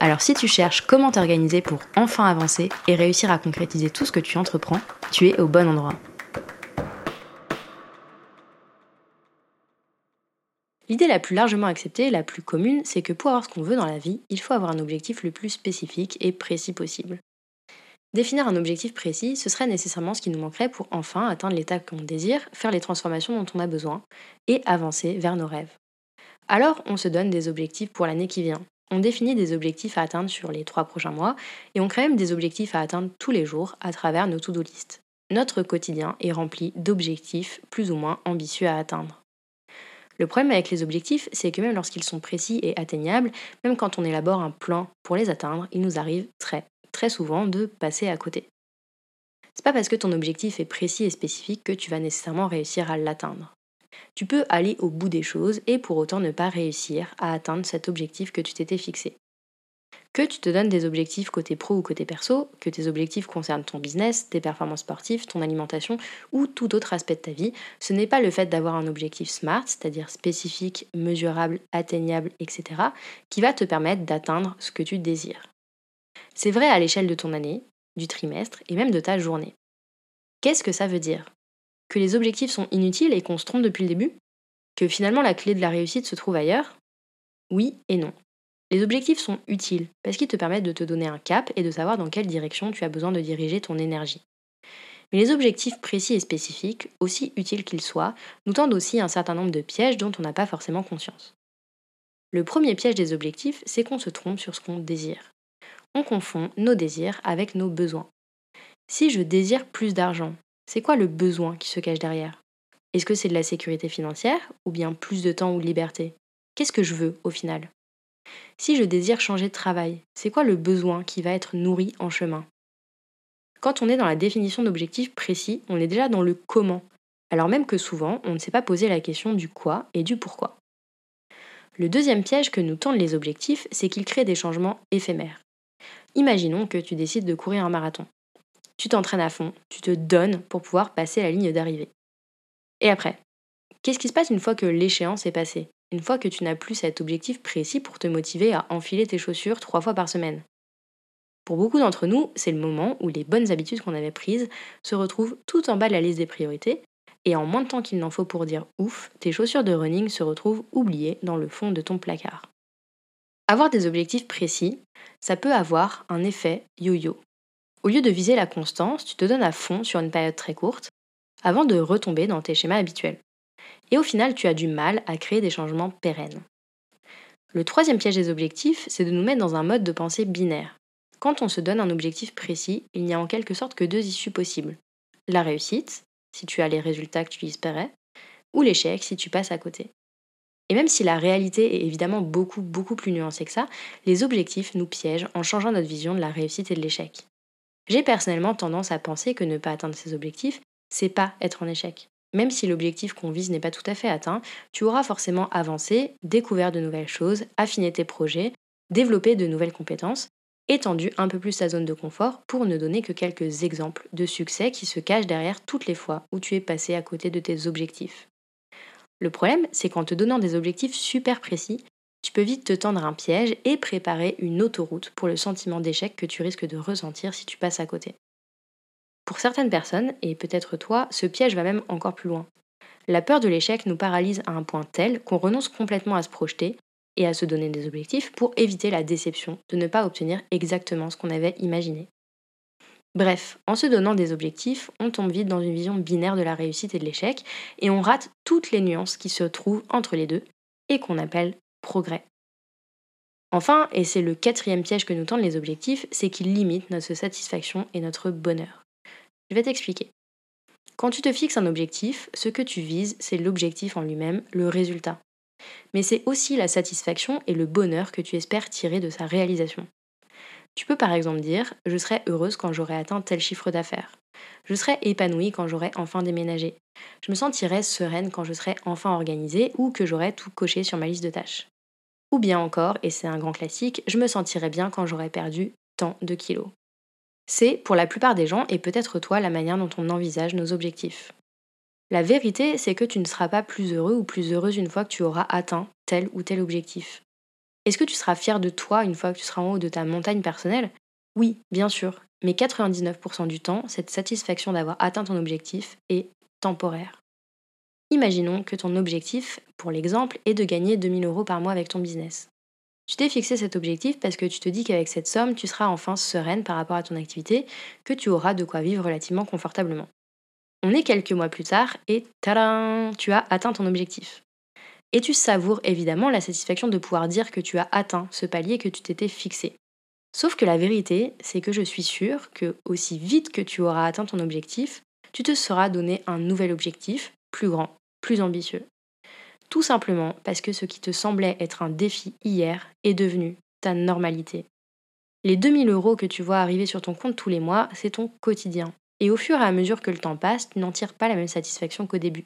Alors si tu cherches comment t'organiser pour enfin avancer et réussir à concrétiser tout ce que tu entreprends, tu es au bon endroit. L'idée la plus largement acceptée, la plus commune, c'est que pour avoir ce qu'on veut dans la vie, il faut avoir un objectif le plus spécifique et précis possible. Définir un objectif précis, ce serait nécessairement ce qui nous manquerait pour enfin atteindre l'état qu'on désire, faire les transformations dont on a besoin et avancer vers nos rêves. Alors, on se donne des objectifs pour l'année qui vient, on définit des objectifs à atteindre sur les trois prochains mois et on crée même des objectifs à atteindre tous les jours à travers nos to-do list. Notre quotidien est rempli d'objectifs plus ou moins ambitieux à atteindre. Le problème avec les objectifs, c'est que même lorsqu'ils sont précis et atteignables, même quand on élabore un plan pour les atteindre, il nous arrive très, très souvent de passer à côté. C'est pas parce que ton objectif est précis et spécifique que tu vas nécessairement réussir à l'atteindre tu peux aller au bout des choses et pour autant ne pas réussir à atteindre cet objectif que tu t'étais fixé. Que tu te donnes des objectifs côté pro ou côté perso, que tes objectifs concernent ton business, tes performances sportives, ton alimentation ou tout autre aspect de ta vie, ce n'est pas le fait d'avoir un objectif SMART, c'est-à-dire spécifique, mesurable, atteignable, etc., qui va te permettre d'atteindre ce que tu désires. C'est vrai à l'échelle de ton année, du trimestre et même de ta journée. Qu'est-ce que ça veut dire? Que les objectifs sont inutiles et qu'on se trompe depuis le début Que finalement la clé de la réussite se trouve ailleurs Oui et non. Les objectifs sont utiles parce qu'ils te permettent de te donner un cap et de savoir dans quelle direction tu as besoin de diriger ton énergie. Mais les objectifs précis et spécifiques, aussi utiles qu'ils soient, nous tendent aussi un certain nombre de pièges dont on n'a pas forcément conscience. Le premier piège des objectifs, c'est qu'on se trompe sur ce qu'on désire. On confond nos désirs avec nos besoins. Si je désire plus d'argent, c'est quoi le besoin qui se cache derrière? Est-ce que c'est de la sécurité financière ou bien plus de temps ou de liberté? Qu'est-ce que je veux au final? Si je désire changer de travail, c'est quoi le besoin qui va être nourri en chemin? Quand on est dans la définition d'objectifs précis, on est déjà dans le comment, alors même que souvent on ne sait pas poser la question du quoi et du pourquoi. Le deuxième piège que nous tendent les objectifs, c'est qu'ils créent des changements éphémères. Imaginons que tu décides de courir un marathon tu t'entraînes à fond, tu te donnes pour pouvoir passer la ligne d'arrivée. Et après, qu'est-ce qui se passe une fois que l'échéance est passée? Une fois que tu n'as plus cet objectif précis pour te motiver à enfiler tes chaussures trois fois par semaine? Pour beaucoup d'entre nous, c'est le moment où les bonnes habitudes qu'on avait prises se retrouvent tout en bas de la liste des priorités, et en moins de temps qu'il n'en faut pour dire ouf, tes chaussures de running se retrouvent oubliées dans le fond de ton placard. Avoir des objectifs précis, ça peut avoir un effet yo-yo. Au lieu de viser la constance, tu te donnes à fond sur une période très courte avant de retomber dans tes schémas habituels. Et au final, tu as du mal à créer des changements pérennes. Le troisième piège des objectifs, c'est de nous mettre dans un mode de pensée binaire. Quand on se donne un objectif précis, il n'y a en quelque sorte que deux issues possibles. La réussite, si tu as les résultats que tu espérais, ou l'échec si tu passes à côté. Et même si la réalité est évidemment beaucoup, beaucoup plus nuancée que ça, les objectifs nous piègent en changeant notre vision de la réussite et de l'échec. J'ai personnellement tendance à penser que ne pas atteindre ses objectifs, c'est pas être en échec. Même si l'objectif qu'on vise n'est pas tout à fait atteint, tu auras forcément avancé, découvert de nouvelles choses, affiné tes projets, développé de nouvelles compétences, étendu un peu plus ta zone de confort pour ne donner que quelques exemples de succès qui se cachent derrière toutes les fois où tu es passé à côté de tes objectifs. Le problème, c'est qu'en te donnant des objectifs super précis, tu peux vite te tendre un piège et préparer une autoroute pour le sentiment d'échec que tu risques de ressentir si tu passes à côté. Pour certaines personnes, et peut-être toi, ce piège va même encore plus loin. La peur de l'échec nous paralyse à un point tel qu'on renonce complètement à se projeter et à se donner des objectifs pour éviter la déception de ne pas obtenir exactement ce qu'on avait imaginé. Bref, en se donnant des objectifs, on tombe vite dans une vision binaire de la réussite et de l'échec, et on rate toutes les nuances qui se trouvent entre les deux, et qu'on appelle progrès. Enfin, et c'est le quatrième piège que nous tendent les objectifs, c'est qu'ils limitent notre satisfaction et notre bonheur. Je vais t'expliquer. Quand tu te fixes un objectif, ce que tu vises, c'est l'objectif en lui-même, le résultat. Mais c'est aussi la satisfaction et le bonheur que tu espères tirer de sa réalisation. Tu peux par exemple dire Je serai heureuse quand j'aurai atteint tel chiffre d'affaires. Je serai épanouie quand j'aurai enfin déménagé. Je me sentirai sereine quand je serai enfin organisée ou que j'aurai tout coché sur ma liste de tâches. Ou bien encore, et c'est un grand classique, je me sentirai bien quand j'aurai perdu tant de kilos. C'est, pour la plupart des gens, et peut-être toi, la manière dont on envisage nos objectifs. La vérité, c'est que tu ne seras pas plus heureux ou plus heureuse une fois que tu auras atteint tel ou tel objectif. Est-ce que tu seras fier de toi une fois que tu seras en haut de ta montagne personnelle? Oui, bien sûr, mais 99% du temps, cette satisfaction d'avoir atteint ton objectif est temporaire. Imaginons que ton objectif, pour l'exemple, est de gagner 2000 euros par mois avec ton business. Tu t'es fixé cet objectif parce que tu te dis qu'avec cette somme, tu seras enfin sereine par rapport à ton activité, que tu auras de quoi vivre relativement confortablement. On est quelques mois plus tard et tadam, tu as atteint ton objectif. Et tu savoures évidemment la satisfaction de pouvoir dire que tu as atteint ce palier que tu t'étais fixé. Sauf que la vérité, c'est que je suis sûre que aussi vite que tu auras atteint ton objectif, tu te seras donné un nouvel objectif, plus grand, plus ambitieux. Tout simplement parce que ce qui te semblait être un défi hier est devenu ta normalité. Les 2000 euros que tu vois arriver sur ton compte tous les mois, c'est ton quotidien. Et au fur et à mesure que le temps passe, tu n'en tires pas la même satisfaction qu'au début.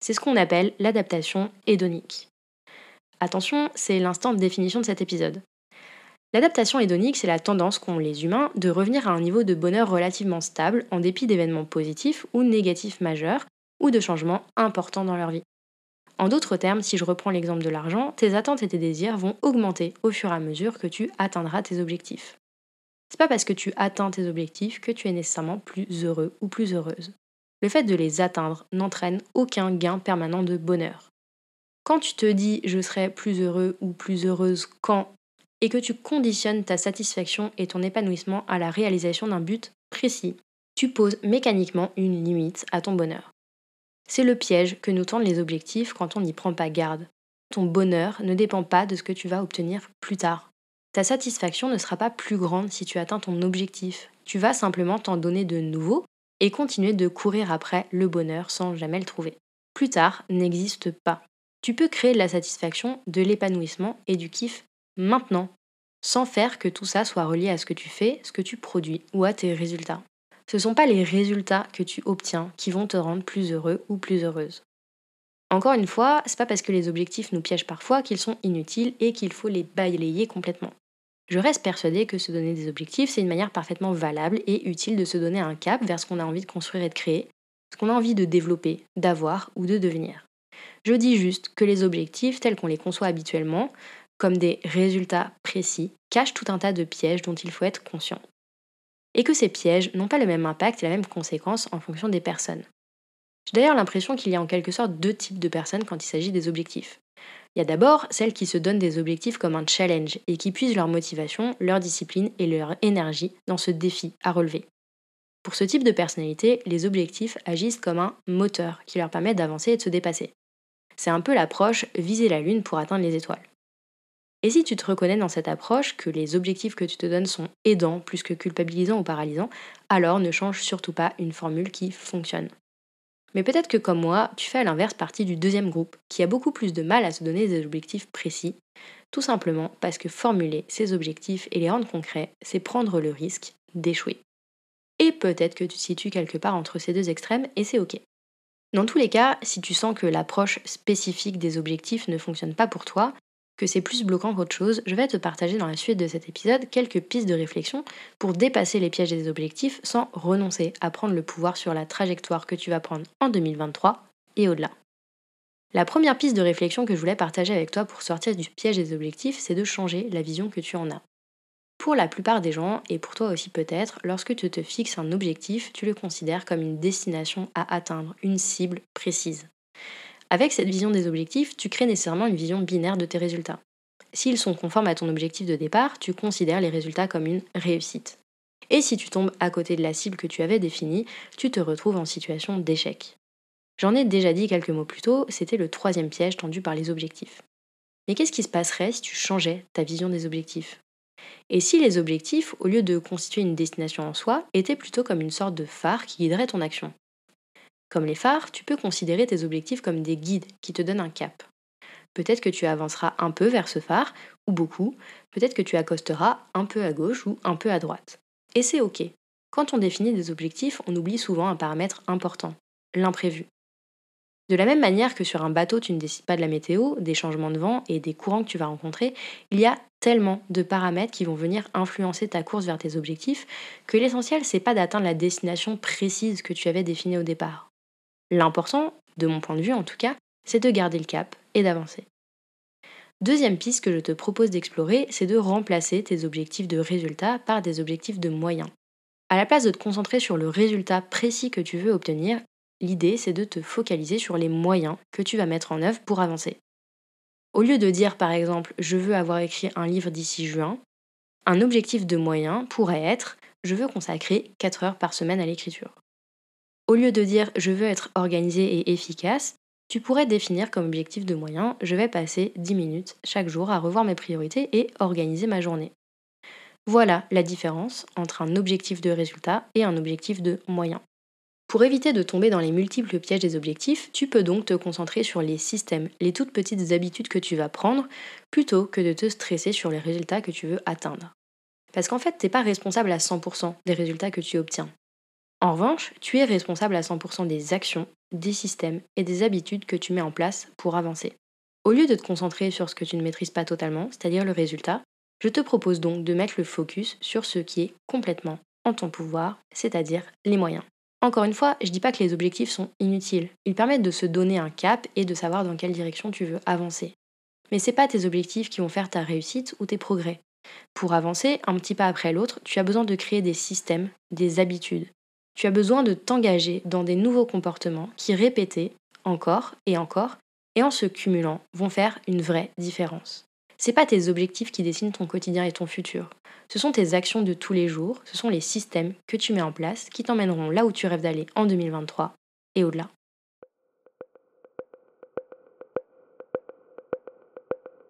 C'est ce qu'on appelle l'adaptation hédonique. Attention, c'est l'instant de définition de cet épisode. L'adaptation hédonique, c'est la tendance qu'ont les humains de revenir à un niveau de bonheur relativement stable en dépit d'événements positifs ou négatifs majeurs ou de changements importants dans leur vie. En d'autres termes, si je reprends l'exemple de l'argent, tes attentes et tes désirs vont augmenter au fur et à mesure que tu atteindras tes objectifs. C'est pas parce que tu atteins tes objectifs que tu es nécessairement plus heureux ou plus heureuse. Le fait de les atteindre n'entraîne aucun gain permanent de bonheur. Quand tu te dis je serai plus heureux ou plus heureuse quand et que tu conditionnes ta satisfaction et ton épanouissement à la réalisation d'un but précis, tu poses mécaniquement une limite à ton bonheur. C'est le piège que nous tendent les objectifs quand on n'y prend pas garde. Ton bonheur ne dépend pas de ce que tu vas obtenir plus tard. Ta satisfaction ne sera pas plus grande si tu atteins ton objectif. Tu vas simplement t'en donner de nouveaux et continuer de courir après le bonheur sans jamais le trouver. Plus tard n'existe pas. Tu peux créer de la satisfaction, de l'épanouissement et du kiff maintenant, sans faire que tout ça soit relié à ce que tu fais, ce que tu produis ou à tes résultats. Ce ne sont pas les résultats que tu obtiens qui vont te rendre plus heureux ou plus heureuse. Encore une fois, c'est pas parce que les objectifs nous piègent parfois qu'ils sont inutiles et qu'il faut les balayer complètement. Je reste persuadée que se donner des objectifs, c'est une manière parfaitement valable et utile de se donner un cap vers ce qu'on a envie de construire et de créer, ce qu'on a envie de développer, d'avoir ou de devenir. Je dis juste que les objectifs, tels qu'on les conçoit habituellement, comme des résultats précis, cachent tout un tas de pièges dont il faut être conscient. Et que ces pièges n'ont pas le même impact et la même conséquence en fonction des personnes. J'ai d'ailleurs l'impression qu'il y a en quelque sorte deux types de personnes quand il s'agit des objectifs. Il y a d'abord celles qui se donnent des objectifs comme un challenge et qui puisent leur motivation, leur discipline et leur énergie dans ce défi à relever. Pour ce type de personnalité, les objectifs agissent comme un moteur qui leur permet d'avancer et de se dépasser. C'est un peu l'approche viser la lune pour atteindre les étoiles. Et si tu te reconnais dans cette approche, que les objectifs que tu te donnes sont aidants plus que culpabilisants ou paralysants, alors ne change surtout pas une formule qui fonctionne. Mais peut-être que comme moi, tu fais à l'inverse partie du deuxième groupe, qui a beaucoup plus de mal à se donner des objectifs précis, tout simplement parce que formuler ces objectifs et les rendre concrets, c'est prendre le risque d'échouer. Et peut-être que tu te situes quelque part entre ces deux extrêmes, et c'est ok. Dans tous les cas, si tu sens que l'approche spécifique des objectifs ne fonctionne pas pour toi, que c'est plus bloquant qu'autre chose, je vais te partager dans la suite de cet épisode quelques pistes de réflexion pour dépasser les pièges des objectifs sans renoncer à prendre le pouvoir sur la trajectoire que tu vas prendre en 2023 et au-delà. La première piste de réflexion que je voulais partager avec toi pour sortir du piège des objectifs, c'est de changer la vision que tu en as. Pour la plupart des gens, et pour toi aussi peut-être, lorsque tu te fixes un objectif, tu le considères comme une destination à atteindre, une cible précise. Avec cette vision des objectifs, tu crées nécessairement une vision binaire de tes résultats. S'ils sont conformes à ton objectif de départ, tu considères les résultats comme une réussite. Et si tu tombes à côté de la cible que tu avais définie, tu te retrouves en situation d'échec. J'en ai déjà dit quelques mots plus tôt, c'était le troisième piège tendu par les objectifs. Mais qu'est-ce qui se passerait si tu changeais ta vision des objectifs? Et si les objectifs, au lieu de constituer une destination en soi, étaient plutôt comme une sorte de phare qui guiderait ton action? Comme les phares, tu peux considérer tes objectifs comme des guides qui te donnent un cap. Peut-être que tu avanceras un peu vers ce phare, ou beaucoup, peut-être que tu accosteras un peu à gauche ou un peu à droite. Et c'est ok. Quand on définit des objectifs, on oublie souvent un paramètre important, l'imprévu. De la même manière que sur un bateau, tu ne décides pas de la météo, des changements de vent et des courants que tu vas rencontrer, il y a tellement de paramètres qui vont venir influencer ta course vers tes objectifs que l'essentiel, c'est pas d'atteindre la destination précise que tu avais définie au départ. L'important, de mon point de vue en tout cas, c'est de garder le cap et d'avancer. Deuxième piste que je te propose d'explorer, c'est de remplacer tes objectifs de résultat par des objectifs de moyens. À la place de te concentrer sur le résultat précis que tu veux obtenir, L'idée, c'est de te focaliser sur les moyens que tu vas mettre en œuvre pour avancer. Au lieu de dire par exemple je veux avoir écrit un livre d'ici juin, un objectif de moyen pourrait être je veux consacrer 4 heures par semaine à l'écriture. Au lieu de dire je veux être organisé et efficace, tu pourrais définir comme objectif de moyen je vais passer 10 minutes chaque jour à revoir mes priorités et organiser ma journée. Voilà la différence entre un objectif de résultat et un objectif de moyen. Pour éviter de tomber dans les multiples pièges des objectifs, tu peux donc te concentrer sur les systèmes, les toutes petites habitudes que tu vas prendre, plutôt que de te stresser sur les résultats que tu veux atteindre. Parce qu'en fait, tu n'es pas responsable à 100% des résultats que tu obtiens. En revanche, tu es responsable à 100% des actions, des systèmes et des habitudes que tu mets en place pour avancer. Au lieu de te concentrer sur ce que tu ne maîtrises pas totalement, c'est-à-dire le résultat, je te propose donc de mettre le focus sur ce qui est complètement en ton pouvoir, c'est-à-dire les moyens. Encore une fois, je dis pas que les objectifs sont inutiles. Ils permettent de se donner un cap et de savoir dans quelle direction tu veux avancer. Mais c'est pas tes objectifs qui vont faire ta réussite ou tes progrès. Pour avancer un petit pas après l'autre, tu as besoin de créer des systèmes, des habitudes. Tu as besoin de t'engager dans des nouveaux comportements qui, répétés encore et encore, et en se cumulant, vont faire une vraie différence. C'est pas tes objectifs qui dessinent ton quotidien et ton futur. Ce sont tes actions de tous les jours, ce sont les systèmes que tu mets en place qui t'emmèneront là où tu rêves d'aller en 2023 et au-delà.